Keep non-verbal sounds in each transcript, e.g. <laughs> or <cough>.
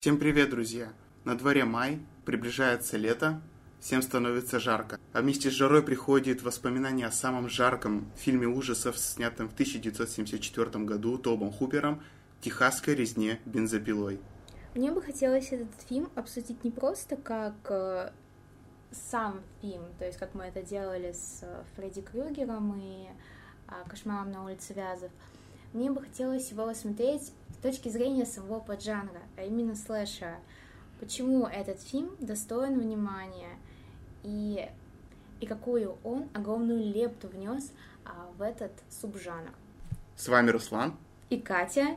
Всем привет, друзья! На дворе май, приближается лето, всем становится жарко. А вместе с жарой приходит воспоминание о самом жарком фильме ужасов, снятом в 1974 году Тобом Хупером «Техасской резне бензопилой». Мне бы хотелось этот фильм обсудить не просто как э, сам фильм, то есть как мы это делали с э, Фредди Крюгером и э, «Кошмаром на улице Вязов». Мне бы хотелось его рассмотреть с точки зрения самого поджанра, а именно слэшера. Почему этот фильм достоин внимания и, и какую он огромную лепту внес а, в этот субжанр. С вами Руслан. И Катя.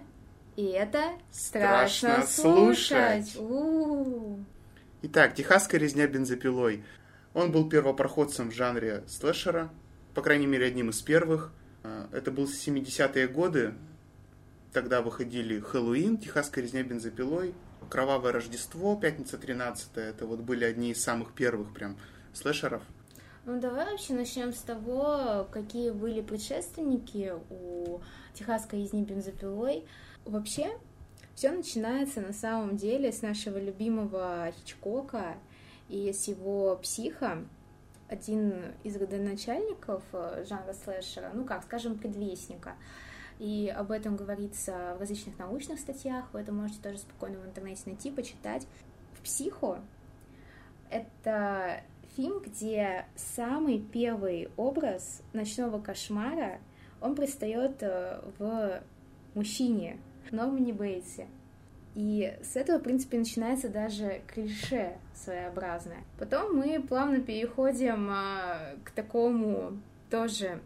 И это страшно, страшно слушать. У-у-у. Итак, «Техасская резня бензопилой». Он был первопроходцем в жанре слэшера, по крайней мере, одним из первых. А, это был 70-е годы, Тогда выходили Хэллоуин, Техасская резня бензопилой, Кровавое Рождество, Пятница 13 Это вот были одни из самых первых прям слэшеров. Ну, давай вообще начнем с того, какие были предшественники у Техасской резни бензопилой. Вообще, все начинается на самом деле с нашего любимого Хичкока и с его психа. Один из родоначальников э, жанра слэшера, ну как, скажем, предвестника — и об этом говорится в различных научных статьях, вы это можете тоже спокойно в интернете найти, почитать. В «Психо» это фильм, где самый первый образ ночного кошмара, он предстает э, в мужчине, Нормане Бейтсе. И с этого, в принципе, начинается даже клише своеобразное. Потом мы плавно переходим а, к такому тоже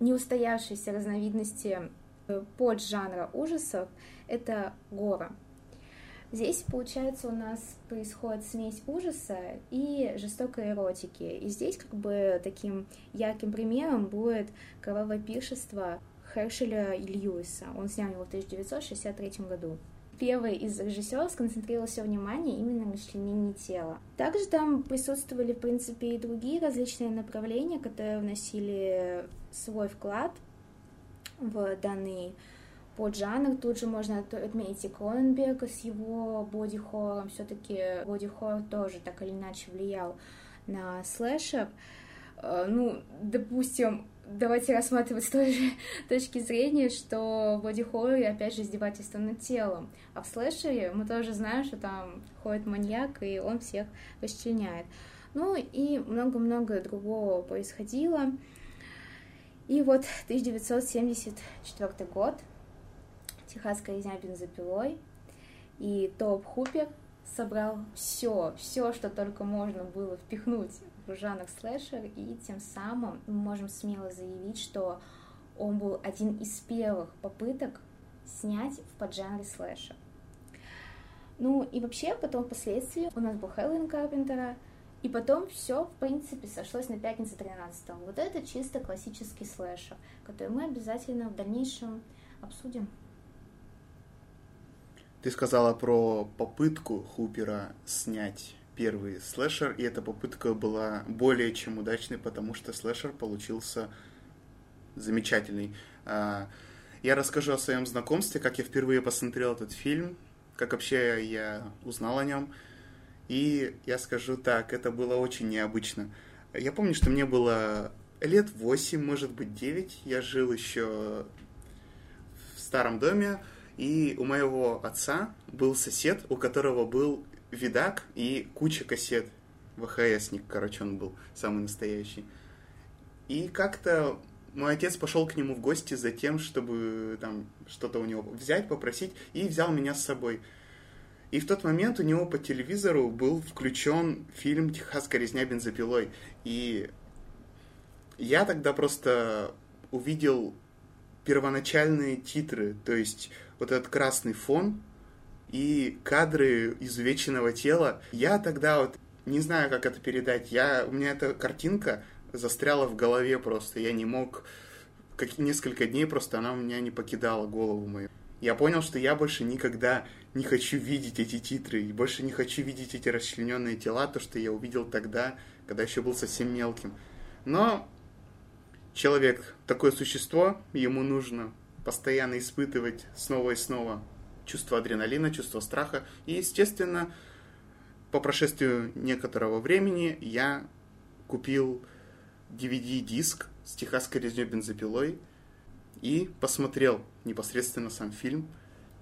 неустоявшейся разновидности э, поджанра ужасов — это гора. Здесь, получается, у нас происходит смесь ужаса и жестокой эротики. И здесь как бы таким ярким примером будет «Кровавое пиршество» Хершеля и Льюиса. Он снял его в 1963 году первый из режиссеров сконцентрировал все внимание именно на членении тела. Также там присутствовали, в принципе, и другие различные направления, которые вносили свой вклад в данный поджанр. Тут же можно отметить и Кроненберга с его боди-хоррором. Все-таки боди-хоррор тоже так или иначе влиял на слэшер. Э, ну, допустим, давайте рассматривать с той же <laughs> точки зрения, что в боди-хорроре, опять же, издевательство над телом. А в слэшере мы тоже знаем, что там ходит маньяк, и он всех расчленяет. Ну и много-много другого происходило. И вот 1974 год, Техасская резня бензопилой, и Топ Хупер собрал все, все, что только можно было впихнуть в жанр слэшер, и тем самым мы можем смело заявить, что он был один из первых попыток снять в поджанре слэшер. Ну и вообще потом впоследствии у нас был Хэллоуин Карпентера, и потом все, в принципе, сошлось на пятницу 13 -го. Вот это чисто классический слэшер, который мы обязательно в дальнейшем обсудим. Ты сказала про попытку Хупера снять первый слэшер, и эта попытка была более чем удачной, потому что слэшер получился замечательный. А, я расскажу о своем знакомстве, как я впервые посмотрел этот фильм, как вообще я узнал о нем. И я скажу так, это было очень необычно. Я помню, что мне было лет 8, может быть 9. Я жил еще в старом доме, и у моего отца был сосед, у которого был видак и куча кассет. ВХСник, короче, он был самый настоящий. И как-то мой отец пошел к нему в гости за тем, чтобы там что-то у него взять, попросить, и взял меня с собой. И в тот момент у него по телевизору был включен фильм «Техасская резня бензопилой». И я тогда просто увидел первоначальные титры, то есть вот этот красный фон, и кадры изувеченного тела. Я тогда вот не знаю, как это передать. Я, у меня эта картинка застряла в голове просто. Я не мог... Как, несколько дней просто она у меня не покидала голову мою. Я понял, что я больше никогда не хочу видеть эти титры, и больше не хочу видеть эти расчлененные тела, то, что я увидел тогда, когда еще был совсем мелким. Но человек такое существо, ему нужно постоянно испытывать снова и снова чувство адреналина, чувство страха. И, естественно, по прошествию некоторого времени я купил DVD-диск с техасской резней бензопилой и посмотрел непосредственно сам фильм.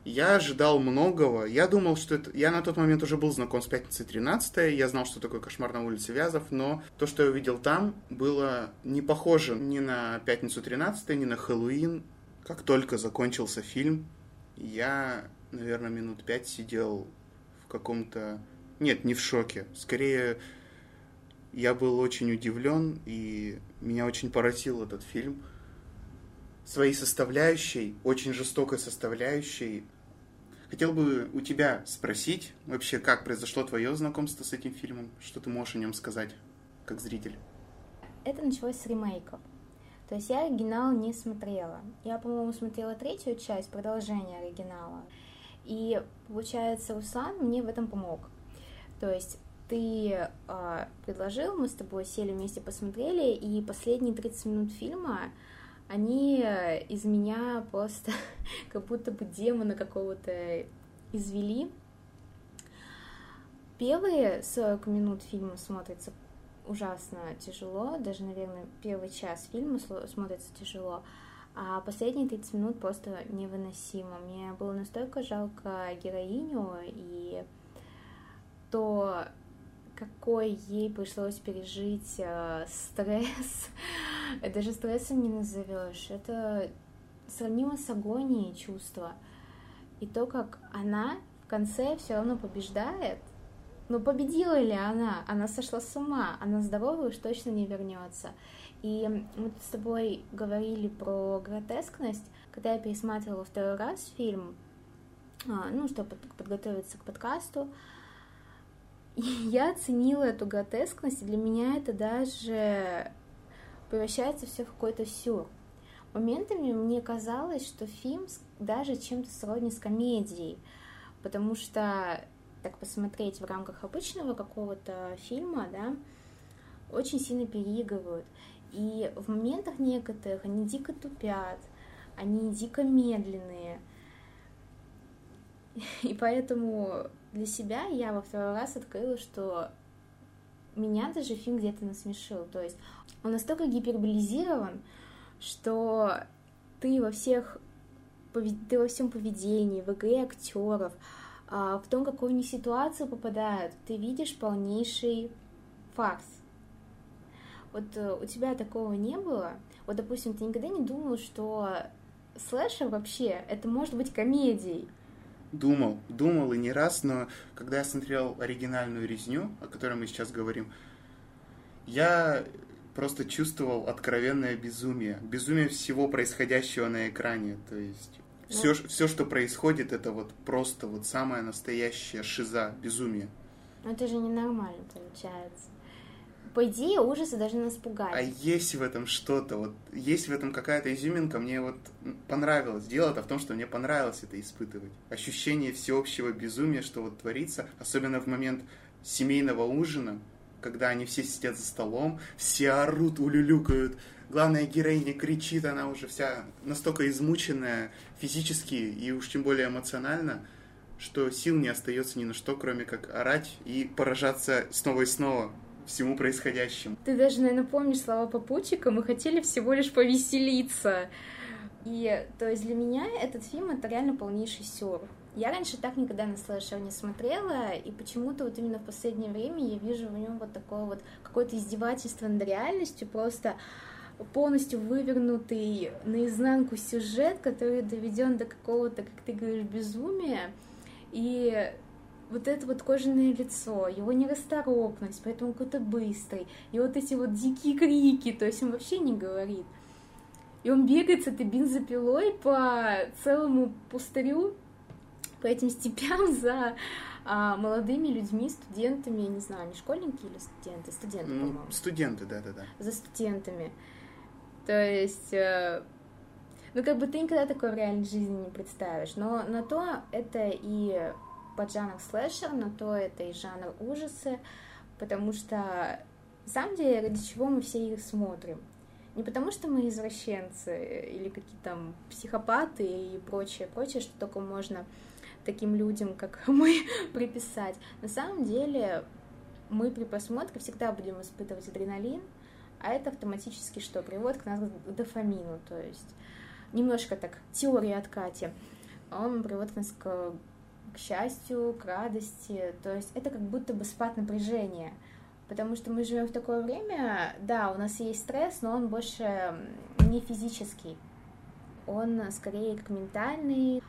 Я ожидал многого. Я думал, что это... Я на тот момент уже был знаком с «Пятницей 13 я знал, что такое «Кошмар на улице Вязов», но то, что я увидел там, было не похоже ни на «Пятницу 13 ни на «Хэллоуин». Как только закончился фильм, я, наверное, минут пять сидел в каком-то... Нет, не в шоке. Скорее, я был очень удивлен, и меня очень поразил этот фильм своей составляющей, очень жестокой составляющей. Хотел бы у тебя спросить вообще, как произошло твое знакомство с этим фильмом, что ты можешь о нем сказать, как зритель? Это началось с ремейков. То есть я оригинал не смотрела. Я, по-моему, смотрела третью часть, продолжение оригинала. И, получается, Руслан мне в этом помог. То есть ты э, предложил, мы с тобой сели вместе, посмотрели, и последние 30 минут фильма они из меня просто <laughs> как будто бы демона какого-то извели. Первые 40 минут фильма смотрится ужасно тяжело, даже, наверное, первый час фильма смотрится тяжело, а последние 30 минут просто невыносимо. Мне было настолько жалко героиню и то, какой ей пришлось пережить э, стресс. <laughs> Даже стрессом не назовешь. Это сравнимо с агонией чувства. И то, как она в конце все равно побеждает, но ну, победила ли она? Она сошла с ума, она здоровая уж точно не вернется. И мы тут с тобой говорили про гротескность, когда я пересматривала второй раз фильм, а, ну, чтобы подготовиться к подкасту, <laughs> я оценила эту гротескность, и для меня это даже превращается все в какой-то сюр. Моментами мне казалось, что фильм даже чем-то сродни с комедией, потому что так посмотреть в рамках обычного какого-то фильма, да, очень сильно переигрывают. И в моментах некоторых они дико тупят, они дико медленные. <laughs> И поэтому для себя я во второй раз открыла, что меня даже фильм где-то насмешил. То есть он настолько гиперболизирован, что ты во всех ты во всем поведении, в игре актеров, в том, какую они ситуацию попадают, ты видишь полнейший фарс. Вот э, у тебя такого не было? Вот, допустим, ты никогда не думал, что слэшер вообще, это может быть комедией? Думал, думал и не раз, но когда я смотрел оригинальную резню, о которой мы сейчас говорим, я просто чувствовал откровенное безумие. Безумие всего происходящего на экране. То есть все, ну, все, что происходит, это вот просто вот самая настоящая шиза, безумие. Но это же ненормально получается. По идее, ужасы должны нас пугать. А есть в этом что-то, вот есть в этом какая-то изюминка, мне вот понравилось. Дело-то в том, что мне понравилось это испытывать. Ощущение всеобщего безумия, что вот творится, особенно в момент семейного ужина, когда они все сидят за столом, все орут, улюлюкают, главная героиня кричит, она уже вся настолько измученная физически и уж тем более эмоционально, что сил не остается ни на что, кроме как орать и поражаться снова и снова всему происходящему. Ты даже, наверное, помнишь слова попутчика, мы хотели всего лишь повеселиться. И, то есть, для меня этот фильм — это реально полнейший сюр. Я раньше так никогда на слэшер не смотрела, и почему-то вот именно в последнее время я вижу в нем вот такое вот какое-то издевательство над реальностью, просто полностью вывернутый наизнанку сюжет, который доведен до какого-то, как ты говоришь, безумия. И вот это вот кожаное лицо, его нерасторопность, поэтому какой-то быстрый, и вот эти вот дикие крики, то есть он вообще не говорит. И он бегает с этой бензопилой по целому пустырю, по этим степям <laughs> за а, молодыми людьми, студентами, я не знаю, не школьники или студенты, студенты, ну, по-моему. Студенты, да-да-да. За студентами. То есть, э, ну, как бы ты никогда такое в реальной жизни не представишь. Но на то это и поджанр слэшер, на то это и жанр ужасы, потому что, на самом деле, ради чего мы все их смотрим? Не потому что мы извращенцы или какие-то там психопаты и прочее, прочее, что только можно таким людям, как <laughs> мы, приписать. На самом деле мы при просмотре всегда будем испытывать адреналин, а это автоматически что? Приводит к нас к дофамину, то есть немножко так теория откати. Он приводит нас к, к счастью, к радости, то есть это как будто бы спад напряжения, потому что мы живем в такое время, да, у нас есть стресс, но он больше не физический, он скорее как ментальный,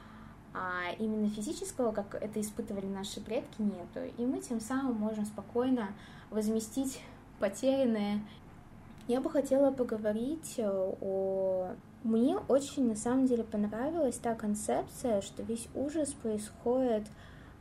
а именно физического, как это испытывали наши предки, нету. И мы тем самым можем спокойно возместить потерянное я бы хотела поговорить э, о... Мне очень, на самом деле, понравилась та концепция, что весь ужас происходит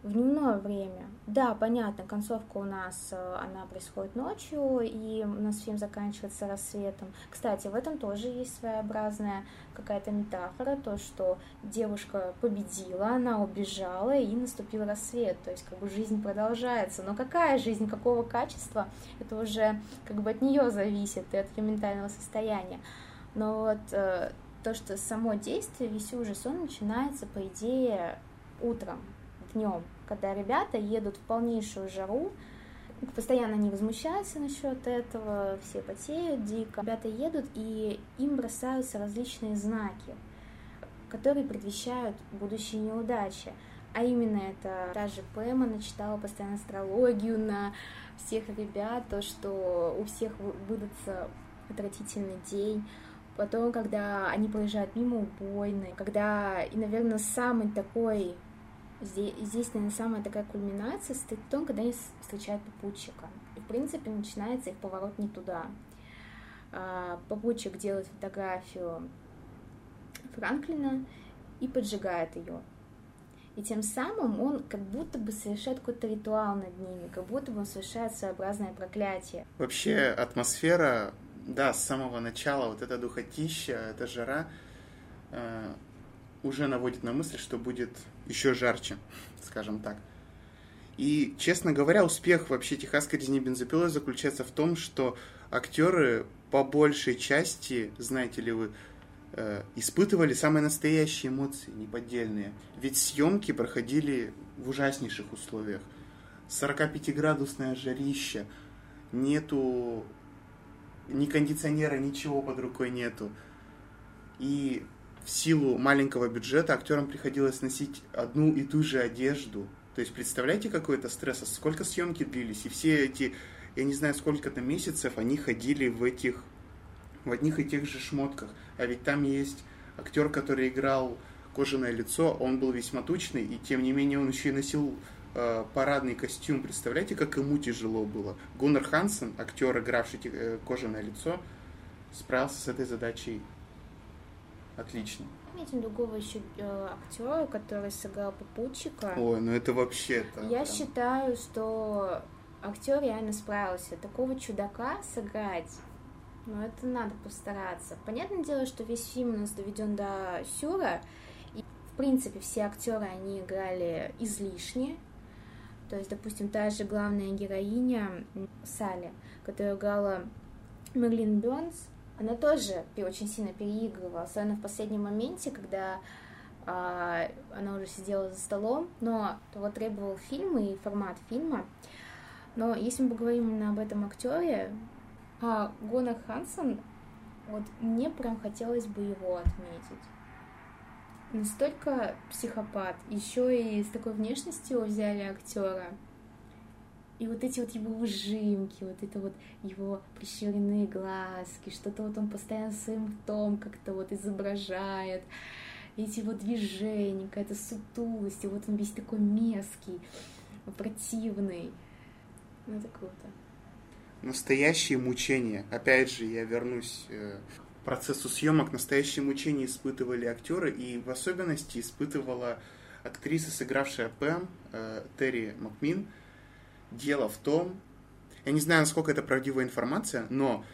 в дневное время. Да, понятно, концовка у нас, э, она происходит ночью, и у нас фильм заканчивается рассветом. Кстати, в этом тоже есть своеобразная какая-то метафора, то, что девушка победила, она убежала, и наступил рассвет, то есть как бы жизнь продолжается. Но какая жизнь, какого качества, это уже как бы от нее зависит и от ее ментального состояния. Но вот э, то, что само действие, весь ужас, он начинается, по идее, утром, днем, когда ребята едут в полнейшую жару, постоянно не возмущаются насчет этого, все потеют дико. Ребята едут, и им бросаются различные знаки, которые предвещают будущие неудачи. А именно это та же Пэма начитала постоянно астрологию на всех ребят, то, что у всех выдастся отвратительный день. Потом, когда они проезжают мимо убойной, когда, и, наверное, самый такой Здесь, здесь, наверное, самая такая кульминация стоит в том, когда они встречают попутчика. И, в принципе, начинается их поворот не туда. А, попутчик делает фотографию Франклина и поджигает ее. И тем самым он как будто бы совершает какой-то ритуал над ними, как будто бы он совершает своеобразное проклятие. Вообще атмосфера, да, с самого начала, вот эта духотища, эта жара, э, уже наводит на мысль, что будет еще жарче, скажем так. И, честно говоря, успех вообще техасской резни бензопилой заключается в том, что актеры по большей части, знаете ли вы, э, испытывали самые настоящие эмоции, неподдельные. Ведь съемки проходили в ужаснейших условиях. 45-градусное жарище, нету ни кондиционера, ничего под рукой нету. И в силу маленького бюджета актерам приходилось носить одну и ту же одежду. То есть представляете, какой это стресс, а сколько съемки длились, и все эти, я не знаю, сколько-то месяцев они ходили в этих, в одних и тех же шмотках. А ведь там есть актер, который играл кожаное лицо, он был весьма тучный, и тем не менее он еще и носил э, парадный костюм. Представляете, как ему тяжело было? Гуннер Хансен, актер, игравший э, кожаное лицо, справился с этой задачей Отлично. Помните другого еще э, актера, который сыграл попутчика? Ой, ну это вообще-то. Я там... считаю, что актер реально справился. Такого чудака сыграть, ну это надо постараться. Понятное дело, что весь фильм у нас доведен до сюра, и в принципе все актеры они играли излишне. То есть, допустим, та же главная героиня Салли, которая играла Мерлин Бернс, она тоже очень сильно переигрывала, особенно в последнем моменте, когда а, она уже сидела за столом, но того требовал фильм и формат фильма. Но если мы поговорим именно об этом актере, а, Гона Хансон, вот мне прям хотелось бы его отметить. Настолько психопат, еще и с такой внешностью взяли актера. И вот эти вот его выжимки, вот это вот его прищуренные глазки, что-то вот он постоянно своим ртом как-то вот изображает, эти вот движения, какая-то сутулость, и вот он весь такой мерзкий, противный. Ну, это круто. Настоящие мучения. Опять же, я вернусь э, к процессу съемок. Настоящие мучения испытывали актеры, и в особенности испытывала актриса, сыгравшая Пэм, э, Терри Макмин, Дело в том, я не знаю, насколько это правдивая информация, но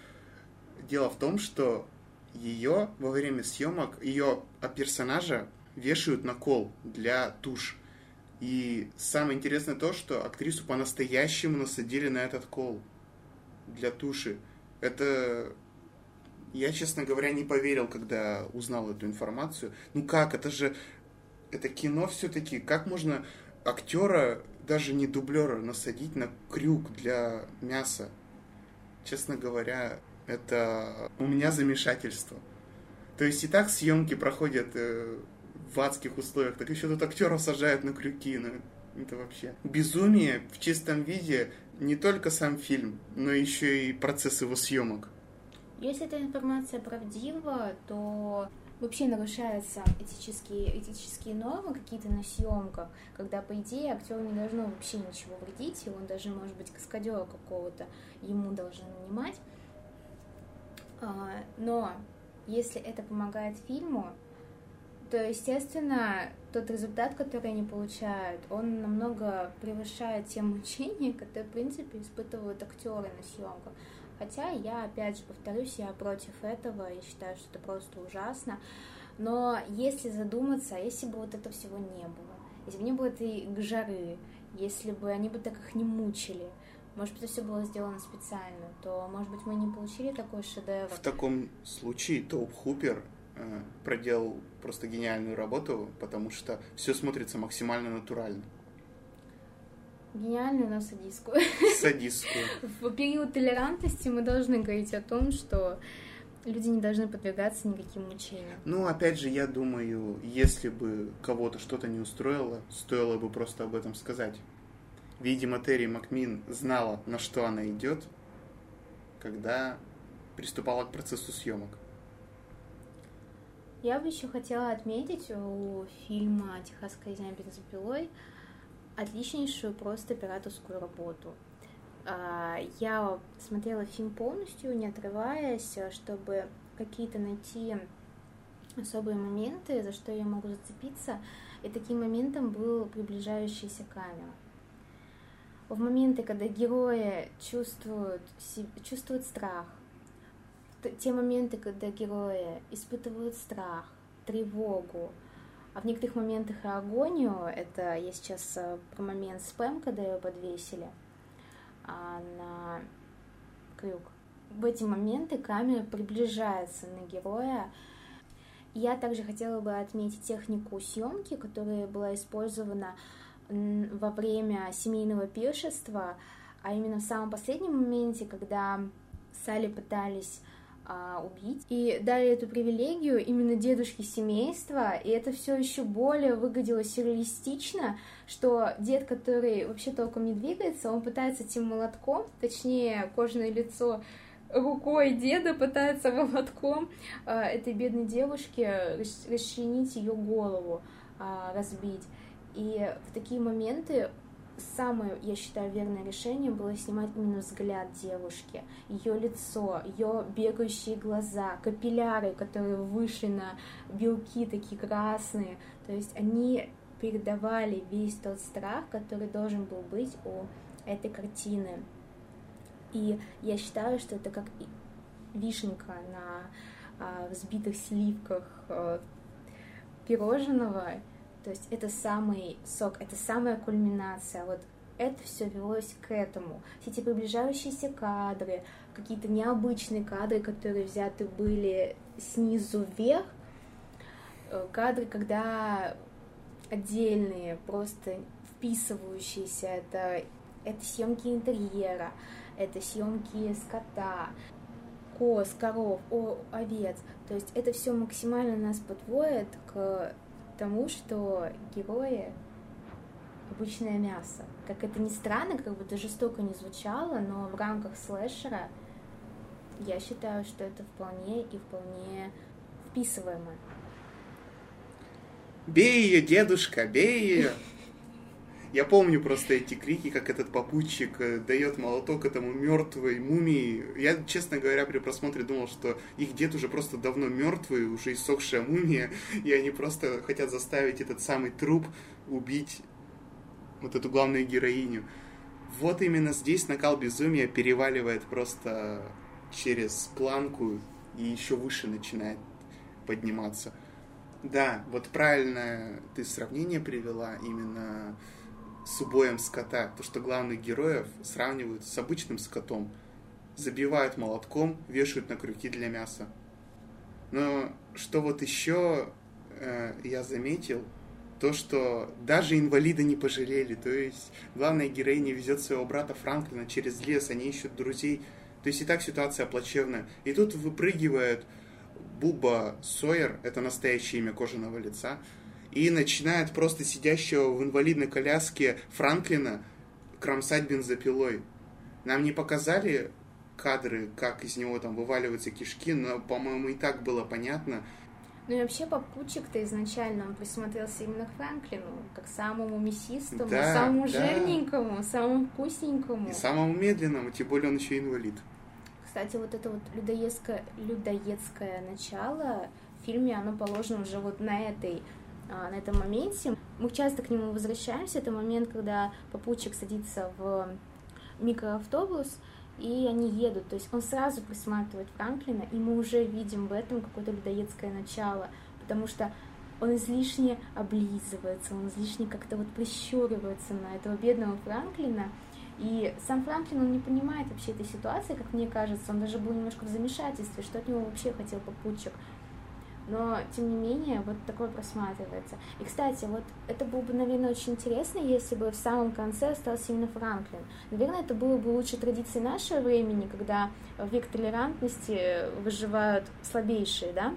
дело в том, что ее во время съемок, ее персонажа вешают на кол для туш. И самое интересное то, что актрису по-настоящему насадили на этот кол для туши. Это... Я, честно говоря, не поверил, когда узнал эту информацию. Ну как, это же это кино все-таки. Как можно актера, даже не дублера, насадить на крюк для мяса? Честно говоря, это у меня замешательство. То есть и так съемки проходят э, в адских условиях, так еще тут актеров сажают на крюки. Ну, это вообще безумие в чистом виде не только сам фильм, но еще и процесс его съемок. Если эта информация правдива, то вообще нарушаются этические, этические нормы какие-то на съемках, когда, по идее, актеру не должно вообще ничего вредить, и он даже, может быть, каскадера какого-то ему должен нанимать. А, но если это помогает фильму, то, естественно, тот результат, который они получают, он намного превышает те мучения, <laughs> которые, в принципе, испытывают актеры на съемках. Хотя я, опять же, повторюсь, я против этого и считаю, что это просто ужасно. Но если задуматься, если бы вот этого всего не было, если бы не было этой жары, если бы они бы так их не мучили, может быть, это все было сделано специально, то, может быть, мы не получили такой шедевр. В таком случае Топ Хупер э, проделал просто гениальную работу, потому что все смотрится максимально натурально. Гениальную, но садистскую. Садистскую. В период толерантности мы должны говорить о том, что люди не должны подвергаться никаким мучениям. Ну, опять же, я думаю, если бы кого-то что-то не устроило, стоило бы просто об этом сказать. Видимо, Терри Макмин знала, на что она идет, когда приступала к процессу съемок. Я бы еще хотела отметить у фильма «Техасская резня бензопилой» отличнейшую просто операторскую работу. А, я смотрела фильм полностью, не отрываясь, чтобы какие-то найти особые моменты, за что я могу зацепиться. И таким моментом был приближающаяся камера. В моменты, когда герои чувствуют, чувствуют страх, те моменты, когда герои испытывают страх, тревогу, а в некоторых моментах и агонию, это я сейчас э, про момент спэм, когда его подвесили а, на крюк. В эти моменты камера приближается на героя. Я также хотела бы отметить технику съемки, которая была использована во время семейного пиршества, а именно в самом последнем моменте, когда Салли пытались а, убить. И дали эту привилегию именно дедушке семейства, и это все еще более выглядело сюрреалистично, что дед, который вообще толком не двигается, он пытается этим молотком, точнее, кожаное лицо рукой деда пытается молотком а, этой бедной девушке расчленить ее голову, а, разбить. И в такие моменты самое, я считаю, верное решение было снимать именно взгляд девушки, ее лицо, ее бегающие глаза, капилляры, которые вышли на белки такие красные. То есть они передавали весь тот страх, который должен был быть у этой картины. И я считаю, что это как вишенка на а, взбитых сливках а, пирожного, то есть это самый сок, это самая кульминация. Вот это все велось к этому. Все эти приближающиеся кадры, какие-то необычные кадры, которые взяты были снизу вверх, э, кадры, когда отдельные, просто вписывающиеся, это, это съемки интерьера, это съемки скота, коз, коров, о, овец. То есть это все максимально нас подводит к тому, что герои обычное мясо. Как это ни странно, как бы это жестоко не звучало, но в рамках слэшера я считаю, что это вполне и вполне вписываемо. Бей ее, дедушка, бей ее! Я помню просто эти крики, как этот попутчик э, дает молоток этому мертвой мумии. Я, честно говоря, при просмотре думал, что их дед уже просто давно мертвый, уже иссохшая мумия, <laughs> и они просто хотят заставить этот самый труп убить вот эту главную героиню. Вот именно здесь накал безумия переваливает просто через планку и еще выше начинает подниматься. Да, вот правильно ты сравнение привела именно с убоем скота. То, что главных героев сравнивают с обычным скотом. Забивают молотком, вешают на крюки для мяса. Но что вот еще э, я заметил, то, что даже инвалида не пожалели. То есть главная героиня везет своего брата Франклина через лес, они ищут друзей. То есть и так ситуация плачевная. И тут выпрыгивает Буба Сойер, это настоящее имя кожаного лица, и начинает просто сидящего в инвалидной коляске Франклина кромсать бензопилой. Нам не показали кадры, как из него там вываливаются кишки, но, по-моему, и так было понятно, ну и вообще попутчик-то изначально он присмотрелся именно к Франклину, как самому мясистому, Да, самому да. жирненькому, самому вкусненькому. и самому медленному, тем более он еще инвалид. Кстати, вот это вот людоедское, людоедское начало в фильме, оно положено уже вот на этой на этом моменте. Мы часто к нему возвращаемся. Это момент, когда попутчик садится в микроавтобус, и они едут. То есть он сразу присматривает Франклина, и мы уже видим в этом какое-то людоедское начало, потому что он излишне облизывается, он излишне как-то вот прищуривается на этого бедного Франклина, и сам Франклин, он не понимает вообще этой ситуации, как мне кажется, он даже был немножко в замешательстве, что от него вообще хотел попутчик. Но, тем не менее, вот такое просматривается. И, кстати, вот это было бы, наверное, очень интересно, если бы в самом конце остался именно Франклин. Наверное, это было бы лучше традиции нашего времени, когда в век толерантности выживают слабейшие, да?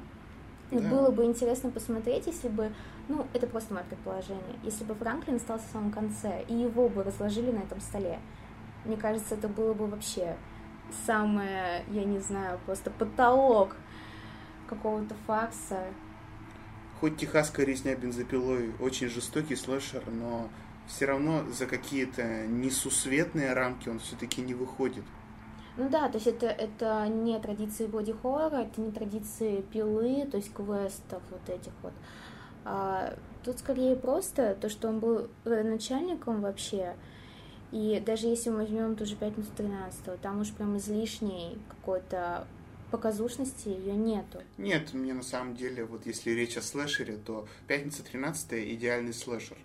И Да. было бы интересно посмотреть, если бы, ну, это просто мое предположение, если бы Франклин остался в самом конце, и его бы разложили на этом столе. Мне кажется, это было бы вообще самое, я не знаю, просто потолок какого-то фарса. Хоть техасская резня бензопилой очень жестокий слэшер, но все равно за какие-то несусветные рамки он все-таки не выходит. Ну да, то есть это, это не традиции боди-хоррора, это не традиции пилы, то есть квестов вот этих вот. А, тут скорее просто то, что он был начальником вообще, и даже если мы возьмем ту же пятницу 13 там уж прям излишней какой-то показушности ее нету. Нет, мне на самом деле, вот если речь о слэшере, то «Пятница 13 идеальный слэшер.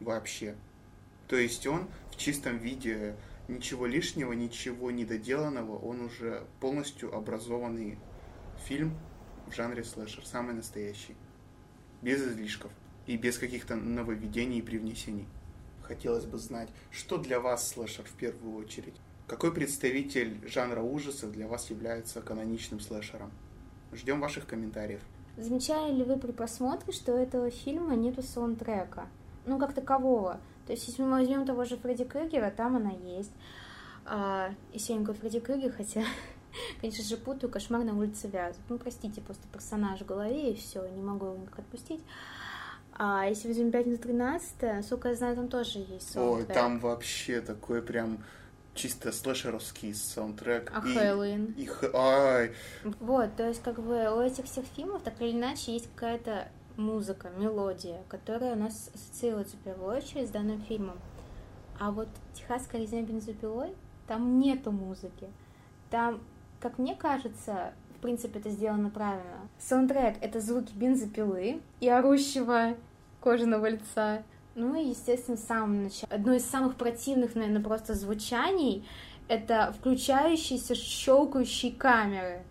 Вообще. То есть он в чистом виде, ничего лишнего, ничего недоделанного, он уже полностью образованный фильм в жанре слэшер, самый настоящий. Без излишков и без каких-то нововведений и привнесений. Хотелось бы знать, что для вас слэшер в первую очередь? Какой представитель жанра ужасов для вас является каноничным слэшером? Ждем ваших комментариев. Замечали ли вы при просмотре, что у этого фильма нету саундтрека? Ну, как такового. То есть, если мы возьмем того же Фредди Крюгера, там она есть. А, если я не говорю Фредди Крюгер, хотя, <laughs> конечно же, путаю «Кошмар на улице Вязов». Ну, простите, просто персонаж в голове, и все, не могу его никак отпустить. А если возьмем «Пятницу 13 насколько я знаю, там тоже есть Ой, саундтрек. там вообще такой прям чисто слэшеровский саундтрек. А И- Хэллоуин? и Ай, Вот, то есть как бы у этих всех фильмов так или иначе есть какая-то музыка, мелодия, которая у нас ассоциируется в первую очередь с данным фильмом. А вот «Техасская резня бензопилой» там нету музыки. Там, как мне кажется, в принципе, это сделано правильно. Саундтрек — это звуки бензопилы и орущего кожаного лица. Ну и, естественно, в самом начале. Одно из самых противных, наверное, просто звучаний — это включающиеся щелкающие камеры.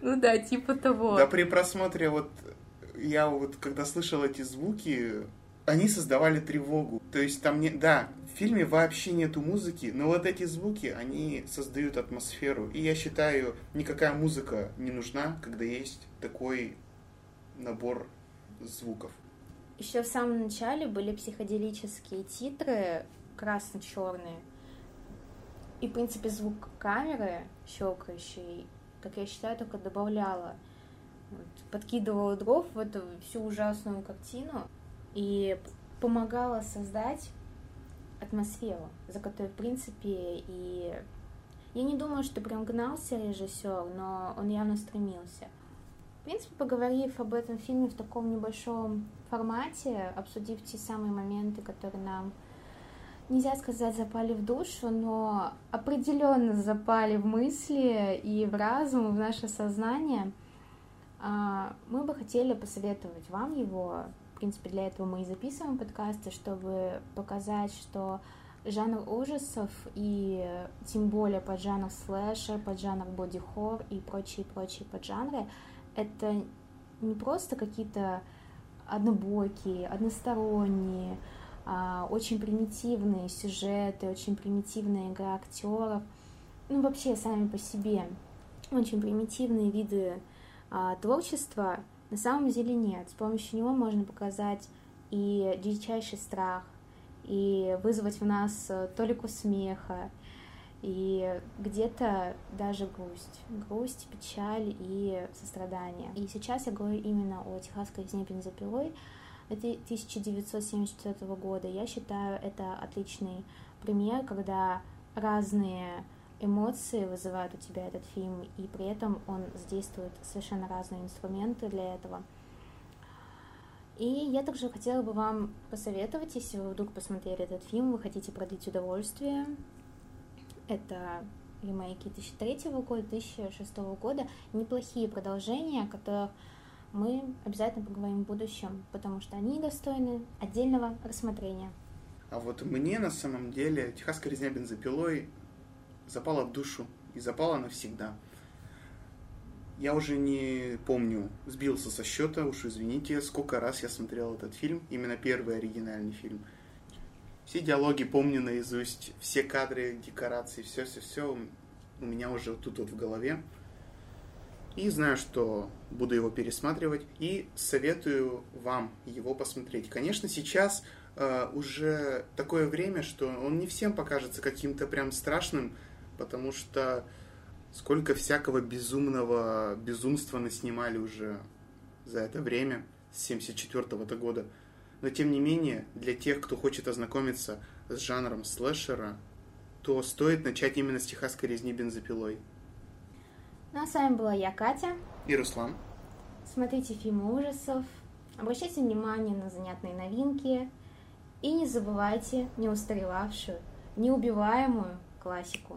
Ну да, типа того. да при просмотре вот я вот когда слышал эти звуки, они создавали тревогу. То есть там не, да, в фильме вообще нету музыки, но вот эти звуки, они создают атмосферу. И я считаю, никакая музыка не нужна, когда есть такой набор звуков. Еще в самом начале были психоделические титры красно-черные. И, в принципе, звук камеры щелкающий, как я считаю, только добавляла. Подкидывала дров в эту всю ужасную картину и помогала создать атмосферу, за которой, в принципе, и... Я не думаю, что прям гнался режиссер, но он явно стремился. В принципе, поговорив об этом фильме в таком небольшом формате, обсудив те самые моменты, которые нам, нельзя сказать, запали в душу, но определенно запали в мысли и в разум, в наше сознание, а, мы бы хотели посоветовать вам его. В принципе, для этого мы и записываем подкасты, чтобы показать, что жанр ужасов и тем более под жанр слэшер, под жанр боди-хор и прочие-прочие поджанры, это не просто какие-то однобокие, односторонние, а, очень примитивные сюжеты, очень примитивная игра актеров, ну вообще сами по себе очень примитивные виды а, творчества на самом деле нет. С помощью него можно показать и дичайший страх, и вызвать в нас э, толику смеха, и где-то даже грусть, грусть, печаль и сострадание. И сейчас я говорю именно о техасской резне бензопилой 1974 года. Я считаю, это отличный пример, когда разные эмоции вызывают у тебя этот фильм, и при этом он задействует совершенно разные инструменты для этого. И я также хотела бы вам посоветовать, если вы вдруг посмотрели этот фильм, вы хотите продлить удовольствие, это ремейки 2003 года, 2006 года, неплохие продолжения, о которых мы обязательно поговорим в будущем, потому что они достойны отдельного рассмотрения. А вот мне на самом деле «Техасская резня бензопилой» запала в душу и запала навсегда. Я уже не помню, сбился со счета, уж извините, сколько раз я смотрел этот фильм, именно первый оригинальный фильм. Все диалоги помню наизусть, все кадры, декорации, все-все-все у меня уже тут вот в голове. И знаю, что буду его пересматривать и советую вам его посмотреть. Конечно, сейчас э, уже такое время, что он не всем покажется каким-то прям страшным, потому что сколько всякого безумного безумства наснимали уже за это время, с 74 -го года. Но тем не менее, для тех, кто хочет ознакомиться с жанром слэшера, то стоит начать именно с техасской резни бензопилой. Ну а с вами была я, Катя. И Руслан. Смотрите фильмы ужасов, обращайте внимание на занятные новинки и не забывайте неустаревавшую, неубиваемую классику.